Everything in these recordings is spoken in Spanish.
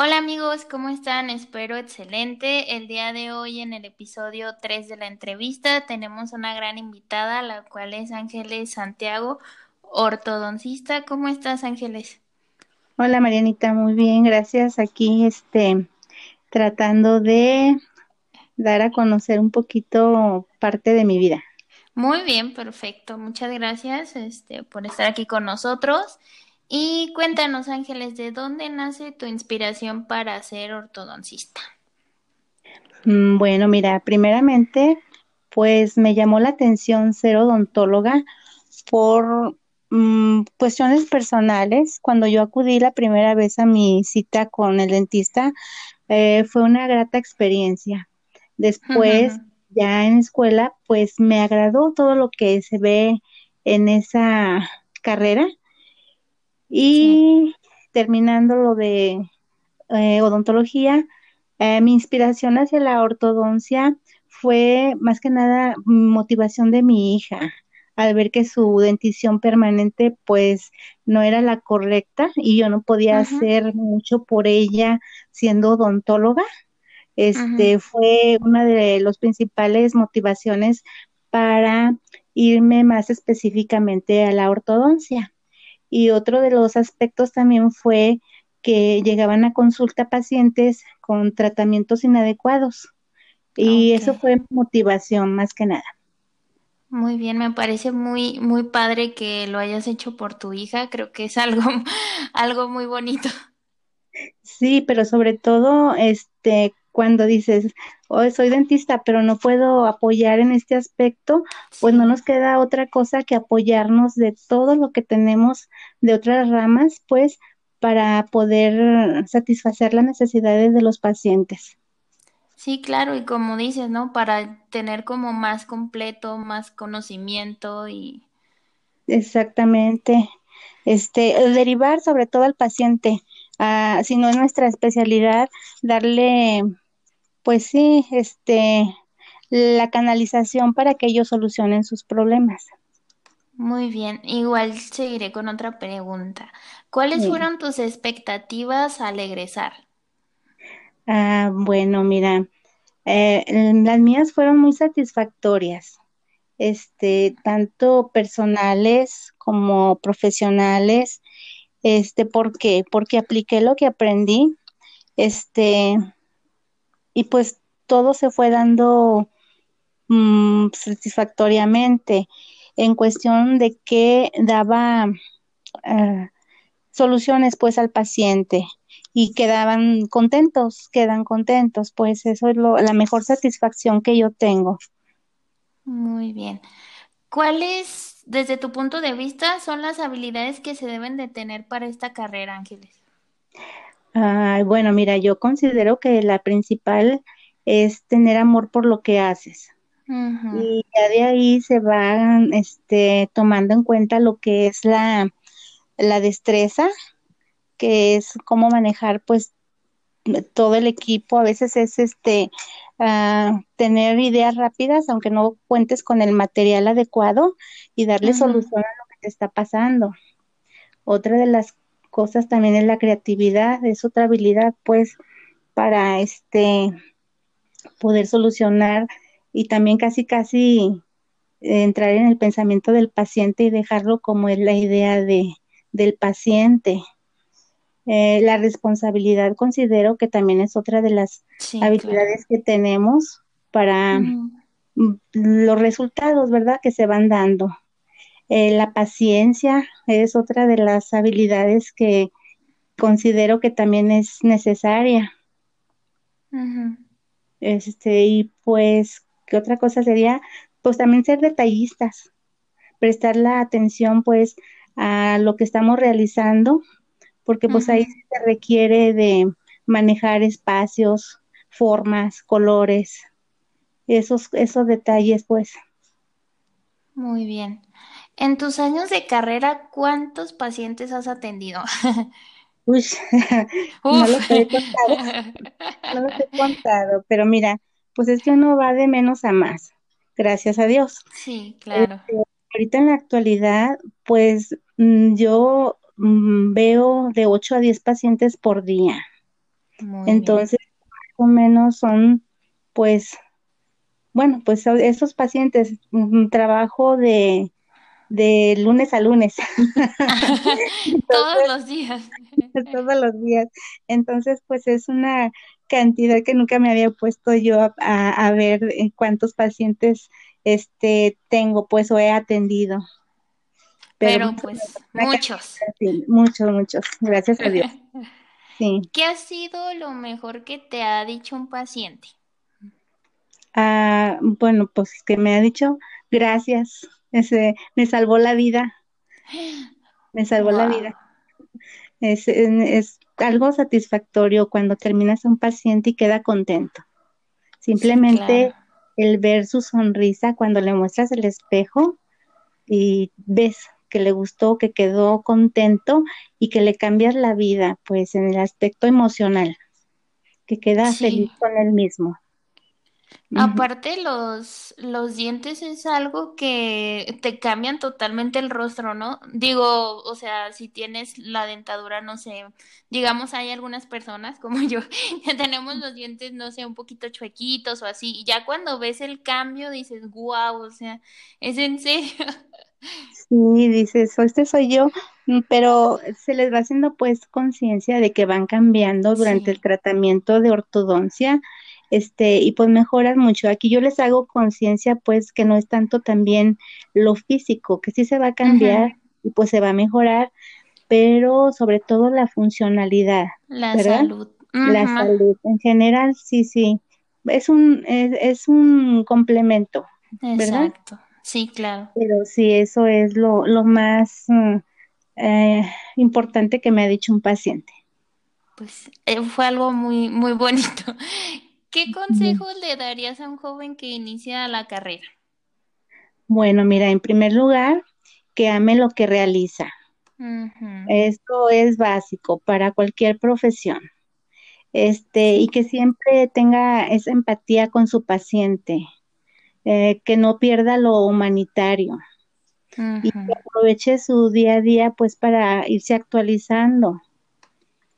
Hola amigos, ¿cómo están? Espero excelente. El día de hoy en el episodio 3 de la entrevista tenemos una gran invitada, la cual es Ángeles Santiago, ortodoncista. ¿Cómo estás Ángeles? Hola Marianita, muy bien, gracias. Aquí este tratando de dar a conocer un poquito parte de mi vida. Muy bien, perfecto. Muchas gracias este, por estar aquí con nosotros. Y cuéntanos, Ángeles, ¿de dónde nace tu inspiración para ser ortodoncista? Mm, bueno, mira, primeramente, pues me llamó la atención ser odontóloga por mm, cuestiones personales. Cuando yo acudí la primera vez a mi cita con el dentista, eh, fue una grata experiencia. Después, ya en escuela, pues me agradó todo lo que se ve en esa carrera y terminando lo de eh, odontología, eh, mi inspiración hacia la ortodoncia fue más que nada motivación de mi hija al ver que su dentición permanente pues no era la correcta y yo no podía hacer mucho por ella siendo odontóloga. Este fue una de las principales motivaciones para irme más específicamente a la ortodoncia. Y otro de los aspectos también fue que llegaban a consulta pacientes con tratamientos inadecuados. Y eso fue motivación más que nada. Muy bien, me parece muy, muy padre que lo hayas hecho por tu hija. Creo que es algo, algo muy bonito. Sí, pero sobre todo, este, cuando dices, soy dentista, pero no puedo apoyar en este aspecto, pues no nos queda otra cosa que apoyarnos de todo lo que tenemos de otras ramas, pues para poder satisfacer las necesidades de los pacientes. Sí, claro, y como dices, ¿no? Para tener como más completo, más conocimiento y... Exactamente. Este, derivar sobre todo al paciente, ah, si no es nuestra especialidad, darle pues sí, este, la canalización para que ellos solucionen sus problemas. Muy bien, igual seguiré con otra pregunta. ¿Cuáles fueron tus expectativas al egresar? Ah, bueno, mira, eh, las mías fueron muy satisfactorias, este, tanto personales como profesionales. Este, ¿por qué? Porque apliqué lo que aprendí, este, y pues todo se fue dando mm, satisfactoriamente en cuestión de que daba eh, soluciones pues al paciente y quedaban contentos, quedan contentos, pues eso es lo, la mejor satisfacción que yo tengo. Muy bien. ¿Cuáles, desde tu punto de vista, son las habilidades que se deben de tener para esta carrera, Ángeles? Bueno, mira, yo considero que la principal es tener amor por lo que haces. Y ya de ahí se va este, tomando en cuenta lo que es la, la destreza, que es cómo manejar pues todo el equipo. A veces es este uh, tener ideas rápidas, aunque no cuentes con el material adecuado y darle solución a lo que te está pasando. Otra de las cosas también es la creatividad, es otra habilidad pues para este poder solucionar y también casi casi entrar en el pensamiento del paciente y dejarlo como es la idea de, del paciente. Eh, la responsabilidad considero que también es otra de las habilidades que tenemos para los resultados, ¿verdad? Que se van dando. Eh, la paciencia es otra de las habilidades que considero que también es necesaria. Este, y pues, ¿qué otra cosa sería? Pues también ser detallistas, prestar la atención pues a lo que estamos realizando, porque pues ahí se requiere de manejar espacios, formas, colores, esos, esos detalles pues. Muy bien. En tus años de carrera, ¿cuántos pacientes has atendido? Uy, no los he contado, no los he contado, pero mira, pues es que uno va de menos a más, gracias a Dios. Sí, claro. Este, ahorita en la actualidad, pues mm, yo mm, veo de 8 a 10 pacientes por día. Entonces, más o menos son, pues, bueno, pues esos pacientes, un trabajo de, de lunes a lunes. todos los días. todos los días. Entonces, pues es una cantidad que nunca me había puesto yo a, a, ver cuántos pacientes este tengo, pues, o he atendido. Pero, pues, muchos. muchos, muchos. Gracias a Dios. Sí. ¿Qué ha sido lo mejor que te ha dicho un paciente? Ah, bueno, pues que me ha dicho gracias, ese, me salvó la vida, me salvó la vida. Es, es, algo satisfactorio cuando terminas a un paciente y queda contento. Simplemente el ver su sonrisa cuando le muestras el espejo y ves que le gustó, que quedó contento y que le cambias la vida, pues en el aspecto emocional, que queda feliz con él mismo. Aparte, los, los dientes es algo que te cambian totalmente el rostro, ¿no? Digo, o sea, si tienes la dentadura, no sé, digamos, hay algunas personas como yo que tenemos los dientes, no sé, un poquito chuequitos o así, y ya cuando ves el cambio dices, wow, o sea, es en serio. Sí, dices, este soy yo, mm, pero se les va haciendo pues conciencia de que van cambiando durante el tratamiento de ortodoncia este, y pues mejoran mucho. Aquí yo les hago conciencia, pues, que no es tanto también lo físico, que sí se va a cambiar y pues se va a mejorar, pero sobre todo la funcionalidad. La salud. La salud. En general, sí, sí. Es un, es, un complemento. Exacto. Sí, claro. Pero sí, eso es lo, lo más mm, eh, importante que me ha dicho un paciente. Pues eh, fue algo muy, muy bonito. ¿Qué consejos le darías a un joven que inicia la carrera? Bueno, mira, en primer lugar, que ame lo que realiza. Esto es básico para cualquier profesión. Este, y que siempre tenga esa empatía con su paciente, eh, que no pierda lo humanitario y que aproveche su día a día pues para irse actualizando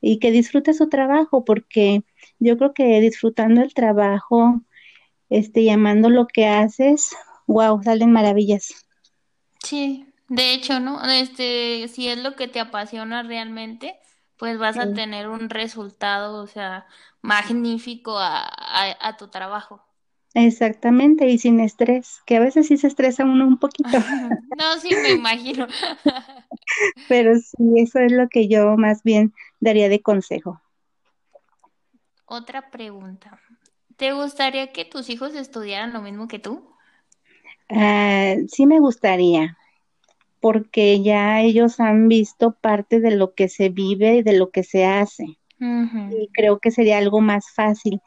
y que disfrute su trabajo porque yo creo que disfrutando el trabajo, este, llamando lo que haces, wow, salen maravillas. Sí, de hecho, ¿no? Este, si es lo que te apasiona realmente, pues vas a tener un resultado, o sea, magnífico a, a, tu trabajo. Exactamente, y sin estrés, que a veces sí se estresa uno un poquito. no, sí, me imagino. Pero sí, eso es lo que yo más bien daría de consejo. Otra pregunta. ¿Te gustaría que tus hijos estudiaran lo mismo que tú? Ah, sí me gustaría, porque ya ellos han visto parte de lo que se vive y de lo que se hace. Y creo que sería algo más fácil,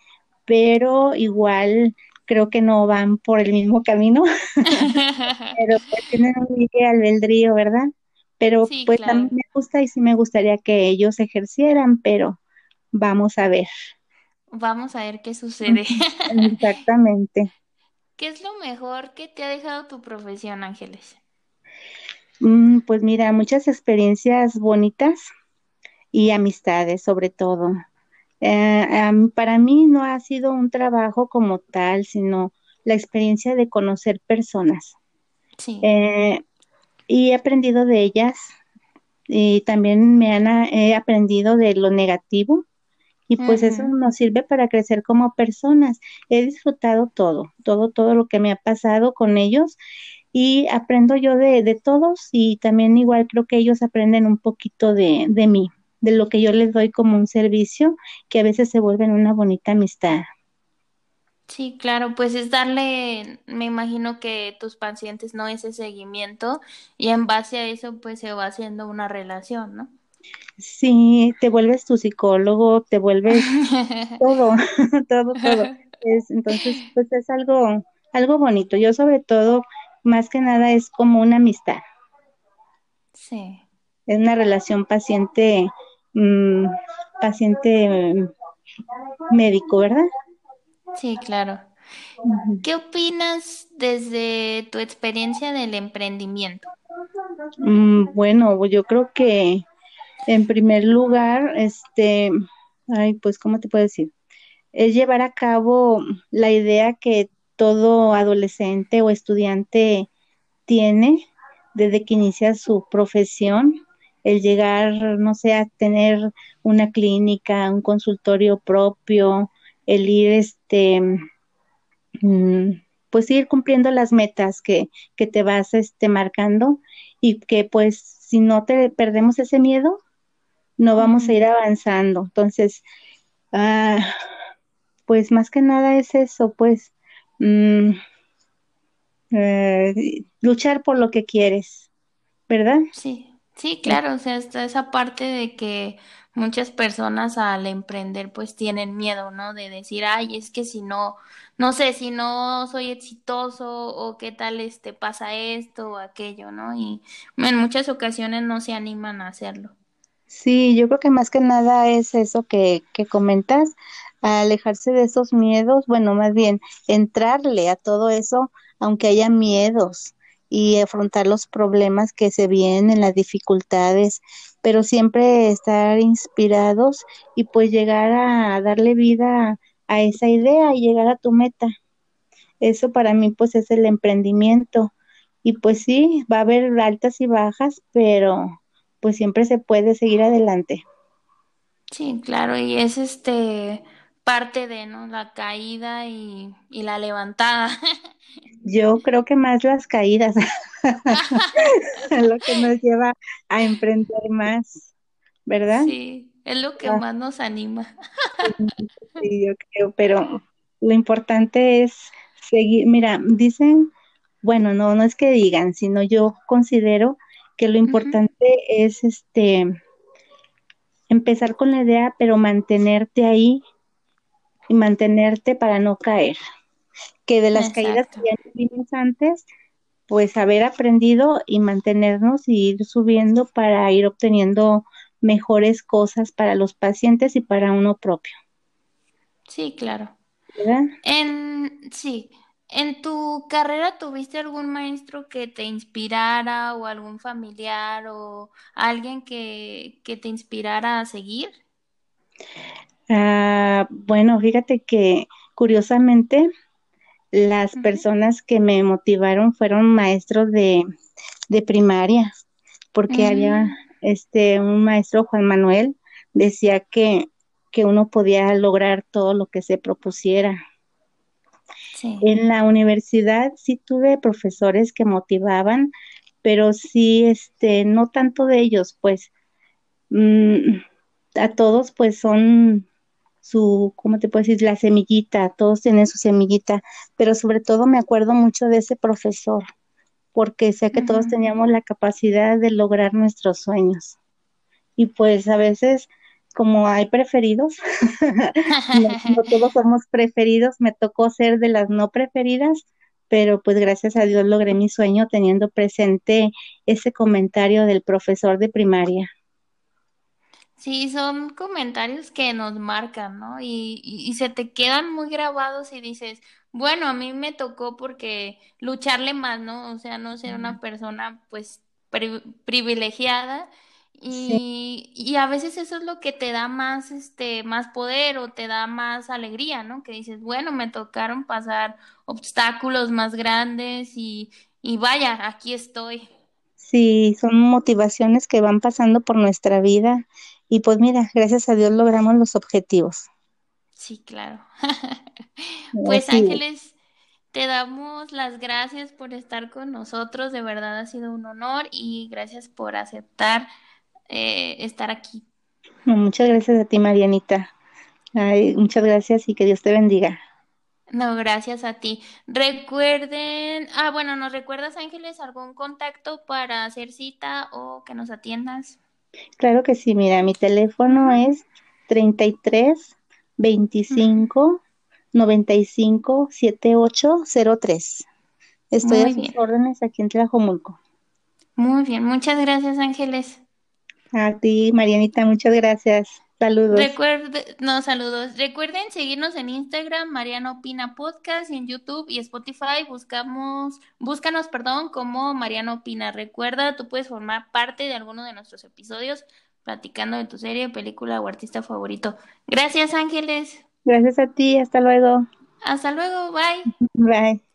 pero igual creo que no van por el mismo camino, pero pues tienen un libre albedrío, ¿verdad? Pero pues mí me gusta y sí me gustaría que ellos ejercieran, pero vamos a ver. Vamos a ver qué sucede. Exactamente. ¿Qué es lo mejor que te ha dejado tu profesión, Ángeles? Mm, pues mira, muchas experiencias bonitas y amistades sobre todo. Eh, para mí no ha sido un trabajo como tal, sino la experiencia de conocer personas. Sí. Eh, y he aprendido de ellas y también me han he aprendido de lo negativo y pues eso nos sirve para crecer como personas. He disfrutado todo, todo, todo lo que me ha pasado con ellos y aprendo yo de, de todos y también igual creo que ellos aprenden un poquito de, de mí, de lo que yo les doy como un servicio que a veces se vuelven una bonita amistad. Sí, claro, pues es darle, me imagino que tus pacientes no ese seguimiento y en base a eso pues se va haciendo una relación, ¿no? Sí, te vuelves tu psicólogo, te vuelves todo, todo, todo. Es, entonces, pues es algo, algo bonito. Yo sobre todo, más que nada, es como una amistad. Sí. Es una relación paciente, mm, paciente mm, médico, ¿verdad? Sí, claro. ¿Qué opinas desde tu experiencia del emprendimiento? Mm, bueno, yo creo que en primer lugar, este, ay, pues, ¿cómo te puedo decir? Es llevar a cabo la idea que todo adolescente o estudiante tiene desde que inicia su profesión, el llegar, no sé, a tener una clínica, un consultorio propio, el ir, este, mm, pues ir cumpliendo las metas que, que te vas, este, marcando y que pues si no te perdemos ese miedo, no vamos a ir avanzando. Entonces, ah, pues más que nada es eso, pues mm, eh, luchar por lo que quieres, ¿verdad? Sí, sí, claro, o sea, está esa parte de que muchas personas al emprender pues tienen miedo, ¿no? De decir, ay, es que si no, no sé, si no soy exitoso o qué tal este pasa esto o aquello, ¿no? Y en muchas ocasiones no se animan a hacerlo. Sí, yo creo que más que nada es eso que, que comentas, alejarse de esos miedos, bueno, más bien entrarle a todo eso, aunque haya miedos y afrontar los problemas que se vienen, las dificultades, pero siempre estar inspirados y pues llegar a darle vida a esa idea y llegar a tu meta. Eso para mí pues es el emprendimiento. Y pues sí, va a haber altas y bajas, pero pues siempre se puede seguir adelante. Sí, claro, y es este parte de, ¿no? La caída y, y la levantada. Yo creo que más las caídas, lo que nos lleva a emprender más, ¿verdad? Sí, es lo que ah. más nos anima. sí, yo creo, pero lo importante es seguir, mira, dicen, bueno, no, no es que digan, sino yo considero que lo importante es este empezar con la idea, pero mantenerte ahí y mantenerte para no caer. Que de las caídas que ya vimos antes, pues haber aprendido y mantenernos y ir subiendo para ir obteniendo mejores cosas para los pacientes y para uno propio. Sí, claro. ¿Verdad? En, sí, ¿En tu carrera tuviste algún maestro que te inspirara o algún familiar o alguien que, que te inspirara a seguir? Ah, bueno, fíjate que curiosamente las personas que me motivaron fueron maestros de, de primaria, porque había mm. este un maestro Juan Manuel decía que, que uno podía lograr todo lo que se propusiera. En la universidad sí tuve profesores que motivaban, pero sí, este, no tanto de ellos, pues mm, a todos pues son su, ¿cómo te puedo decir? La semillita, todos tienen su semillita, pero sobre todo me acuerdo mucho de ese profesor, porque sé que todos teníamos la capacidad de lograr nuestros sueños. Y pues a veces como hay preferidos, no, todos somos preferidos, me tocó ser de las no preferidas, pero pues gracias a Dios logré mi sueño teniendo presente ese comentario del profesor de primaria. Sí, son comentarios que nos marcan, ¿no? Y, y, se te quedan muy grabados y dices, bueno, a mí me tocó porque lucharle más, ¿no? O sea, no ser una persona pues privilegiada y, y, a veces eso es lo que te da más, este, más poder o te da más alegría, ¿no? Que dices, bueno, me tocaron pasar obstáculos más grandes y, y vaya, aquí estoy. Sí, son motivaciones que van pasando por nuestra vida y pues mira, gracias a Dios logramos los objetivos. Sí, claro. pues Ángeles, te damos las gracias por estar con nosotros, de verdad ha sido un honor y gracias por aceptar eh, estar aquí. Muchas gracias a ti, Marianita. muchas gracias y que Dios te bendiga. No, gracias a ti. Recuerden, ah, bueno, ¿nos recuerdas, Ángeles, algún contacto para hacer cita o que nos atiendas? Claro que sí, mira, mi teléfono es 33 25 95 7803. Estoy a sus órdenes aquí en Tlajomulco. Muy bien, muchas gracias, Ángeles. A ti, Marianita, muchas gracias. Saludos. Recuerde, no, saludos. Recuerden seguirnos en Instagram, Mariano Opina Podcast, y en YouTube y Spotify buscamos, búscanos, perdón, como Mariano Opina. Recuerda, tú puedes formar parte de alguno de nuestros episodios platicando de tu serie, película o artista favorito. Gracias, Ángeles. Gracias a ti, hasta luego. Hasta luego, bye. Bye.